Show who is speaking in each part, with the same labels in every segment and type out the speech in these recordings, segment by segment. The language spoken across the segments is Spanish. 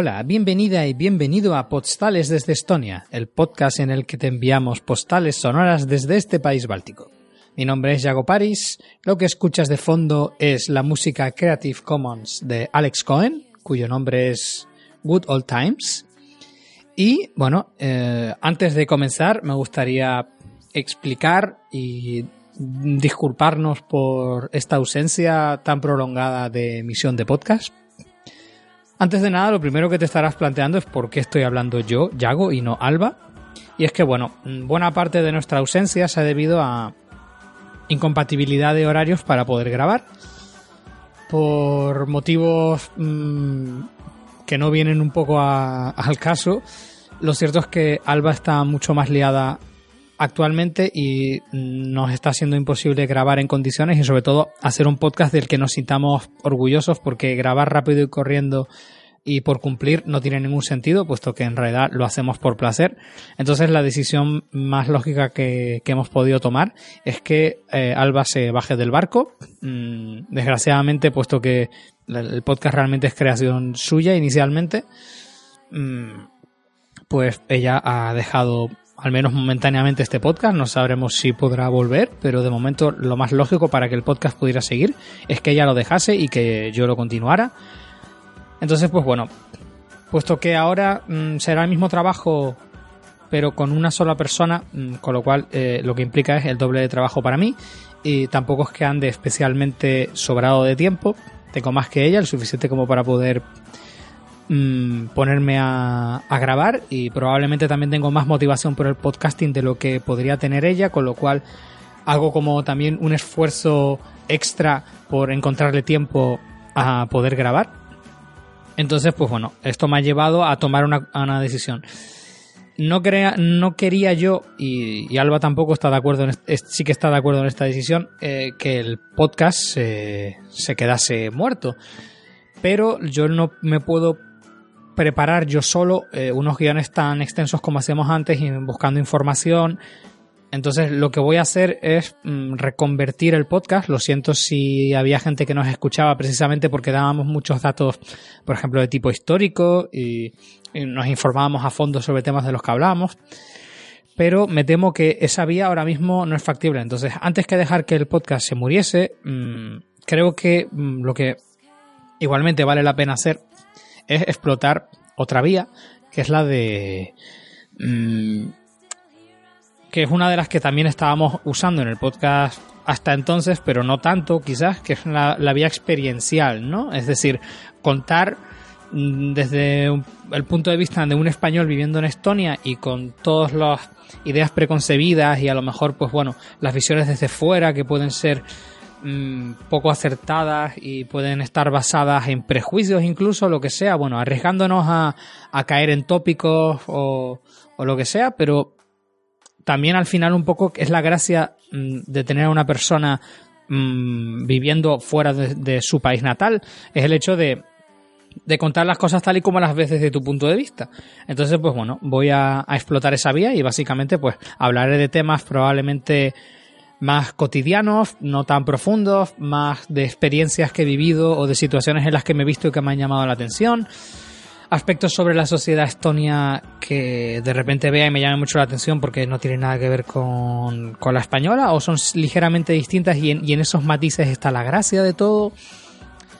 Speaker 1: Hola, bienvenida y bienvenido a Postales desde Estonia, el podcast en el que te enviamos postales sonoras desde este país báltico. Mi nombre es Jago Paris, lo que escuchas de fondo es la música Creative Commons de Alex Cohen, cuyo nombre es Good Old Times. Y bueno, eh, antes de comenzar me gustaría explicar y disculparnos por esta ausencia tan prolongada de emisión de podcast antes de nada, lo primero que te estarás planteando es por qué estoy hablando yo, Yago, y no Alba. Y es que, bueno, buena parte de nuestra ausencia se ha debido a incompatibilidad de horarios para poder grabar. Por motivos mmm, que no vienen un poco al caso, lo cierto es que Alba está mucho más liada actualmente y nos está siendo imposible grabar en condiciones y sobre todo hacer un podcast del que nos sintamos orgullosos porque grabar rápido y corriendo y por cumplir no tiene ningún sentido puesto que en realidad lo hacemos por placer. Entonces la decisión más lógica que, hemos podido tomar es que eh, Alba se baje del barco. Mm, desgraciadamente puesto que el podcast realmente es creación suya inicialmente mm, pues ella ha dejado al menos momentáneamente este podcast. No sabremos si podrá volver, pero de momento lo más lógico para que el podcast pudiera seguir es que ella lo dejase y que yo lo continuara. Entonces, pues bueno, puesto que ahora mm, será el mismo trabajo pero con una sola persona, mm, con lo cual eh, lo que implica es el doble de trabajo para mí y tampoco es que ande especialmente sobrado de tiempo, tengo más que ella, el suficiente como para poder Mm, ponerme a, grabar y probablemente también tengo más motivación por el podcasting de lo que podría tener ella, con lo cual hago como también un esfuerzo extra por encontrarle tiempo a poder grabar. Entonces, pues bueno, esto me ha llevado a tomar una, decisión. No, crea, no quería yo, y, Alba tampoco está de acuerdo, en, sí que está de acuerdo en esta decisión, eh, que el podcast se quedase muerto. Pero yo no me puedo preparar yo solo eh, unos guiones tan extensos como hacíamos antes y buscando información. Entonces lo que voy a hacer es mm, reconvertir el podcast. Lo siento si había gente que nos escuchaba precisamente porque dábamos muchos datos, por ejemplo, de tipo histórico y, nos informábamos a fondo sobre temas de los que hablábamos. Pero me temo que esa vía ahora mismo no es factible. Entonces, antes que dejar que el podcast se muriese, mm, creo que mm, lo que igualmente vale la pena hacer es explotar otra vía, que es la de... Mm, que es una de las que también estábamos usando en el podcast hasta entonces, pero no tanto quizás, que es la, vía experiencial, ¿no? Es decir, contar mm, desde el punto de vista de un español viviendo en Estonia y con todas las ideas preconcebidas y a lo mejor, pues bueno, las visiones desde fuera que pueden ser Mm, poco acertadas y pueden estar basadas en prejuicios incluso, lo que sea, bueno, arriesgándonos a, caer en tópicos o, lo que sea, pero también al final un poco es la gracia mm, de tener a una persona mm, viviendo fuera de, su país natal, es el hecho de, contar las cosas tal y como las ves desde tu punto de vista. Entonces, pues bueno, voy a, a explotar esa vía y básicamente pues hablaré de temas probablemente más cotidianos, no tan profundos, más de experiencias que he vivido o de situaciones en las que me he visto y que me han llamado la atención. Aspectos sobre la sociedad estonia que de repente vea y me llame mucho la atención porque no tienen nada que ver con, con la española o son ligeramente distintas y en, y en esos matices está la gracia de todo.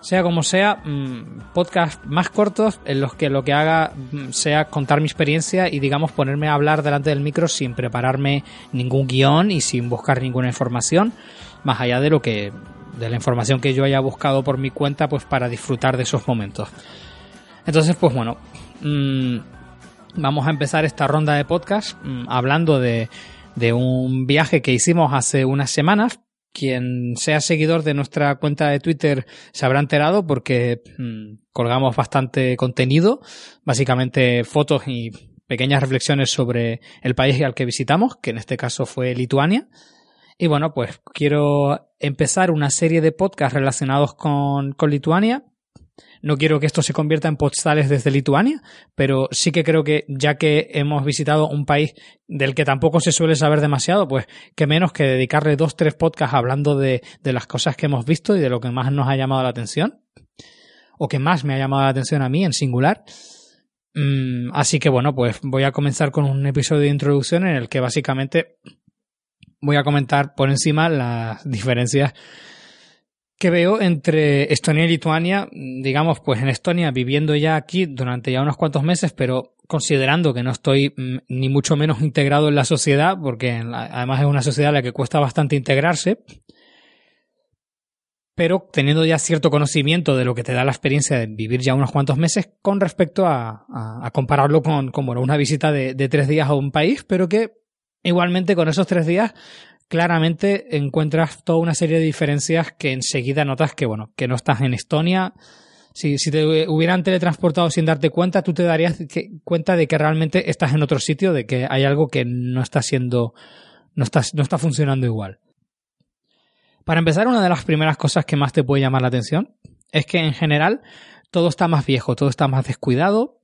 Speaker 1: Sea como sea, mm, podcast más cortos en los que lo que haga mm, sea contar mi experiencia y digamos ponerme a hablar delante del micro sin prepararme ningún guion y sin buscar ninguna información, más allá de lo que de la información que yo haya buscado por mi cuenta, pues para disfrutar de esos momentos. Entonces, pues bueno, mmm, vamos a empezar esta ronda de podcast hablando de, de un viaje que hicimos hace unas semanas. Quien sea seguidor de nuestra cuenta de Twitter se habrá enterado porque mmm, colgamos bastante contenido, básicamente fotos y pequeñas reflexiones sobre el país al que visitamos, que en este caso fue Lituania. Y bueno, pues quiero empezar una serie de podcasts relacionados con, con Lituania. No quiero que esto se convierta en postales desde Lituania, pero sí que creo que ya que hemos visitado un país del que tampoco se suele saber demasiado, pues que menos que dedicarle dos, tres podcasts hablando de, de las cosas que hemos visto y de lo que más nos ha llamado la atención, o que más me ha llamado la atención a mí en singular. Mm, así que bueno, pues voy a comenzar con un episodio de introducción en el que básicamente voy a comentar por encima las diferencias que veo entre Estonia y Lituania, digamos, pues en Estonia viviendo ya aquí durante ya unos cuantos meses, pero considerando que no estoy mm, ni mucho menos integrado en la sociedad, porque además es una sociedad a la que cuesta bastante integrarse, pero teniendo ya cierto conocimiento de lo que te da la experiencia de vivir ya unos cuantos meses con respecto a, a, a compararlo con, con bueno, una visita de, tres días a un país, pero que igualmente con esos tres días claramente encuentras toda una serie de diferencias que enseguida notas que, bueno, que no estás en Estonia. Si, te hubieran teletransportado sin darte cuenta, tú te darías que, cuenta de que realmente estás en otro sitio, de que hay algo que no está siendo, no no está funcionando igual. Para empezar, una de las primeras cosas que más te puede llamar la atención es que en general todo está más viejo, todo está más descuidado.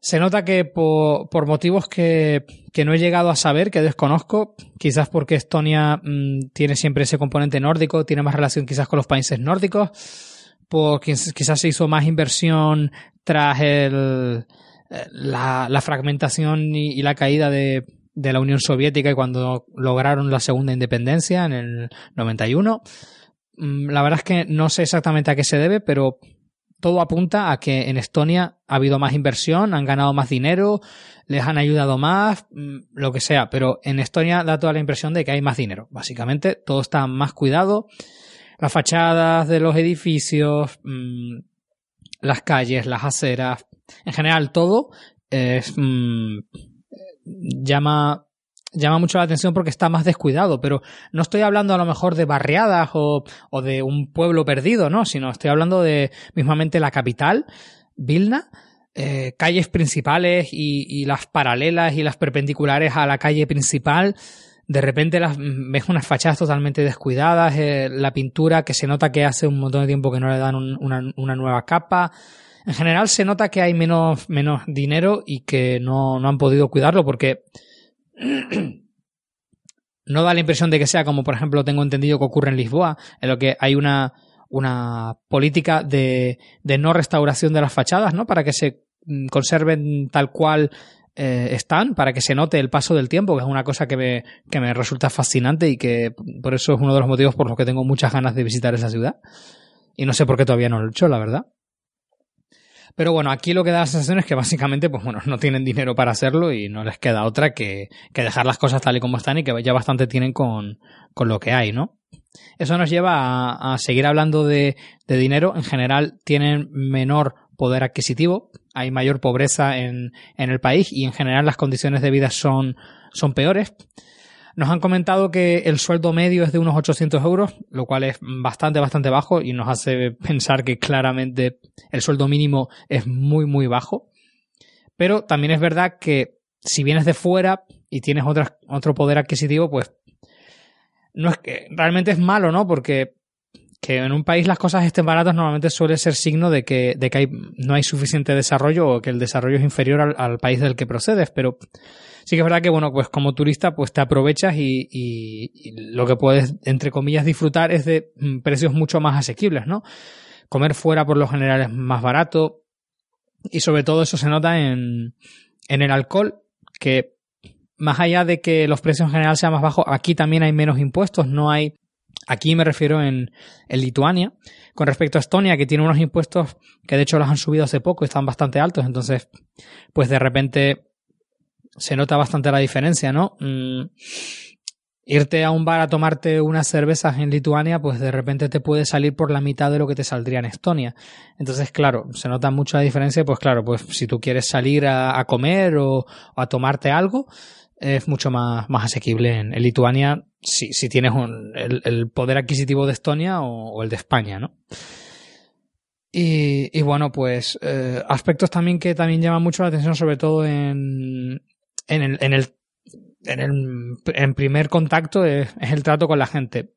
Speaker 1: Se nota que por, por motivos que, que, no he llegado a saber, que desconozco, quizás porque Estonia mmm, tiene siempre ese componente nórdico, tiene más relación quizás con los países nórdicos, porque quizás se hizo más inversión tras el, la, la fragmentación y, y la caída de, de la Unión Soviética y cuando lograron la segunda independencia en el 91. Mm, la verdad es que no sé exactamente a qué se debe, pero todo apunta a que en Estonia ha habido más inversión, han ganado más dinero, les han ayudado más, mm, lo que sea, pero en Estonia da toda la impresión de que hay más dinero. Básicamente todo está más cuidado, las fachadas de los edificios, mmm, las calles, las aceras, en general todo es mmm, llama llama mucho la atención porque está más descuidado, pero no estoy hablando a lo mejor de barriadas o, o de un pueblo perdido, no, sino estoy hablando de mismamente la capital, Vilna, eh, calles principales y, y, las paralelas y las perpendiculares a la calle principal. De repente las, ves unas fachadas totalmente descuidadas, eh, la pintura que se nota que hace un montón de tiempo que no le dan un, una, una nueva capa. En general se nota que hay menos, menos dinero y que no, no han podido cuidarlo porque no da la impresión de que sea como, por ejemplo, tengo entendido que ocurre en Lisboa, en lo que hay una, una política de, de no restauración de las fachadas, ¿no? Para que se conserven tal cual eh, están, para que se note el paso del tiempo, que es una cosa que me, que me resulta fascinante y que por eso es uno de los motivos por los que tengo muchas ganas de visitar esa ciudad. Y no sé por qué todavía no lo he hecho, la verdad. Pero bueno, aquí lo que da la sensación es que básicamente, pues bueno, no tienen dinero para hacerlo y no les queda otra que, que dejar las cosas tal y como están y que ya bastante tienen con, con lo que hay, ¿no? Eso nos lleva a, seguir hablando de, de, dinero. En general tienen menor poder adquisitivo, hay mayor pobreza en, en el país y en general las condiciones de vida son, son peores. Nos han comentado que el sueldo medio es de unos 800 euros, lo cual es bastante, bastante bajo y nos hace pensar que claramente el sueldo mínimo es muy, muy bajo. Pero también es verdad que si vienes de fuera y tienes otra, otro poder adquisitivo, pues no es que realmente es malo, ¿no? Porque que en un país las cosas estén baratas normalmente suele ser signo de que, de que no hay suficiente desarrollo o que el desarrollo es inferior al, país del que procedes, pero sí que es verdad que, bueno, pues como turista, pues te aprovechas y, y, y, lo que puedes, entre comillas, disfrutar es de precios mucho más asequibles, ¿no? Comer fuera por lo general es más barato y sobre todo eso se nota en, en el alcohol, que más allá de que los precios en general sean más bajos, aquí también hay menos impuestos, no hay Aquí me refiero en, en, Lituania. Con respecto a Estonia, que tiene unos impuestos que de hecho los han subido hace poco están bastante altos, entonces, pues de repente se nota bastante la diferencia, ¿no? Mm, irte a un bar a tomarte unas cervezas en Lituania, pues de repente te puede salir por la mitad de lo que te saldría en Estonia. Entonces, claro, se nota mucho la diferencia, pues claro, pues si tú quieres salir a, comer o, a tomarte algo, es mucho más, más asequible en, Lituania si, si tienes el, poder adquisitivo de Estonia o, el de España, ¿no? Y, bueno, pues eh, aspectos también que también llaman mucho la atención, sobre todo en, en el, en el en, el, en primer contacto es, el trato con la gente.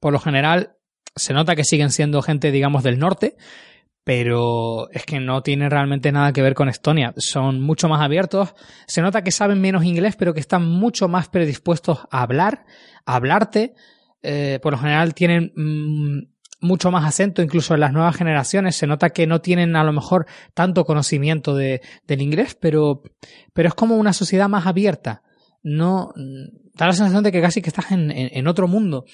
Speaker 1: Por lo general, se nota que siguen siendo gente, digamos, del norte, pero es que no tiene realmente nada que ver con Estonia. Son mucho más abiertos. Se nota que saben menos inglés, pero que están mucho más predispuestos a hablar, a hablarte. Eh, por lo general tienen mm, mucho más acento, incluso en las nuevas generaciones. Se nota que no tienen a lo mejor tanto conocimiento de, del inglés, pero, pero es como una sociedad más abierta. No, da la sensación de que casi que estás en, en, otro mundo.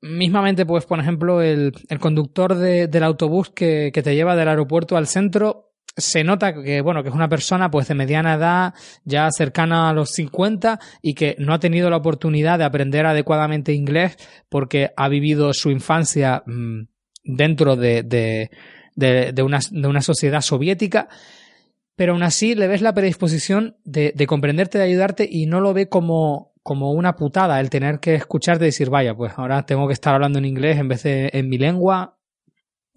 Speaker 1: Mismamente, pues, por ejemplo, el, el conductor de, del autobús que, que te lleva del aeropuerto al centro se nota que, bueno, que es una persona pues de mediana edad, ya cercana a los 50 y que no ha tenido la oportunidad de aprender adecuadamente inglés porque ha vivido su infancia mm, dentro de, de, de, una, de una sociedad soviética pero aún así le ves la predisposición de, comprenderte, de ayudarte y no lo ve como, como una putada el tener que escucharte y decir, vaya, pues ahora tengo que estar hablando en inglés en vez de en mi lengua.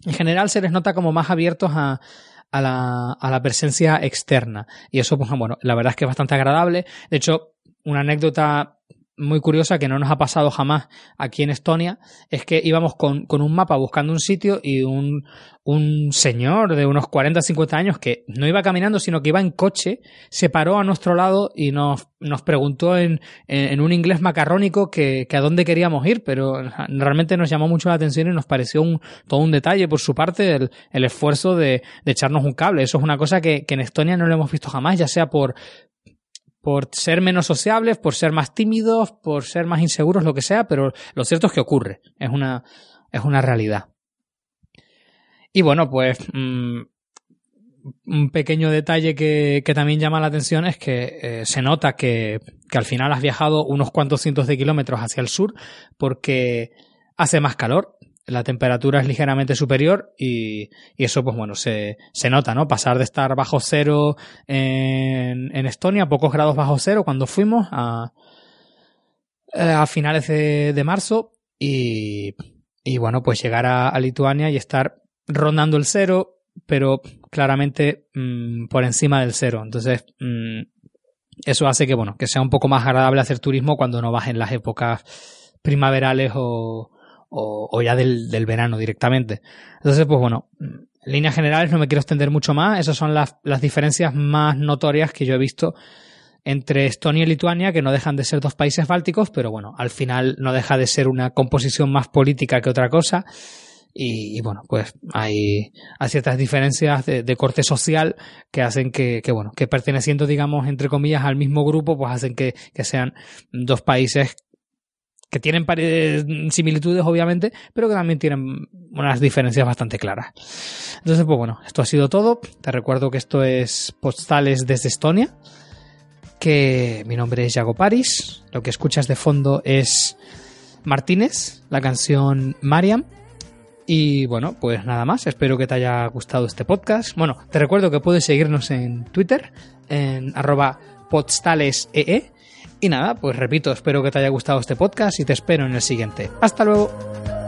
Speaker 1: En general se les nota como más abiertos a, a la, a la presencia externa. Y eso, pues bueno, la verdad es que es bastante agradable. De hecho, una anécdota muy curiosa que no nos ha pasado jamás aquí en Estonia es que íbamos con, con un mapa buscando un sitio y un, un señor de unos 40 50 años que no iba caminando sino que iba en coche se paró a nuestro lado y nos, nos preguntó en, en, un inglés macarrónico que, que, a dónde queríamos ir pero realmente nos llamó mucho la atención y nos pareció un, todo un detalle. Por su parte el, el esfuerzo de, de echarnos un cable. Eso es una cosa que, que en Estonia no lo hemos visto jamás ya sea por por ser menos sociables, por ser más tímidos, por ser más inseguros, lo que sea, pero lo cierto es que ocurre, es una, es una realidad. Y bueno, pues mm, un pequeño detalle que, que, también llama la atención es que eh, se nota que, que al final has viajado unos cuantos cientos de kilómetros hacia el sur porque hace más calor, la temperatura es ligeramente superior y, y, eso, pues bueno, se, se nota, ¿no? Pasar de estar bajo cero en, en Estonia, pocos grados bajo cero, cuando fuimos a, eh, a finales de, de marzo y, y, bueno, pues llegar a, a, Lituania y estar rondando el cero, pero claramente mmm, por encima del cero. Entonces, mmm, eso hace que, bueno, que sea un poco más agradable hacer turismo cuando no vas en las épocas primaverales o, o, ya del, del, verano directamente. Entonces, pues bueno, en líneas generales no me quiero extender mucho más. Esas son las, las diferencias más notorias que yo he visto entre Estonia y Lituania, que no dejan de ser dos países bálticos, pero bueno, al final no deja de ser una composición más política que otra cosa. Y, bueno, pues hay, hay ciertas diferencias de, de, corte social que hacen que, que, bueno, que perteneciendo, digamos, entre comillas, al mismo grupo, pues hacen que, que sean dos países que tienen similitudes obviamente, pero que también tienen unas diferencias bastante claras. Entonces, pues bueno, esto ha sido todo. Te recuerdo que esto es Postales desde Estonia, que mi nombre es Yago Paris, lo que escuchas de fondo es Martínez, la canción Mariam. Y bueno, pues nada más, espero que te haya gustado este podcast. Bueno, te recuerdo que puedes seguirnos en Twitter, en arroba postalesee y nada, pues repito, espero que te haya gustado este podcast y te espero en el siguiente. Hasta luego.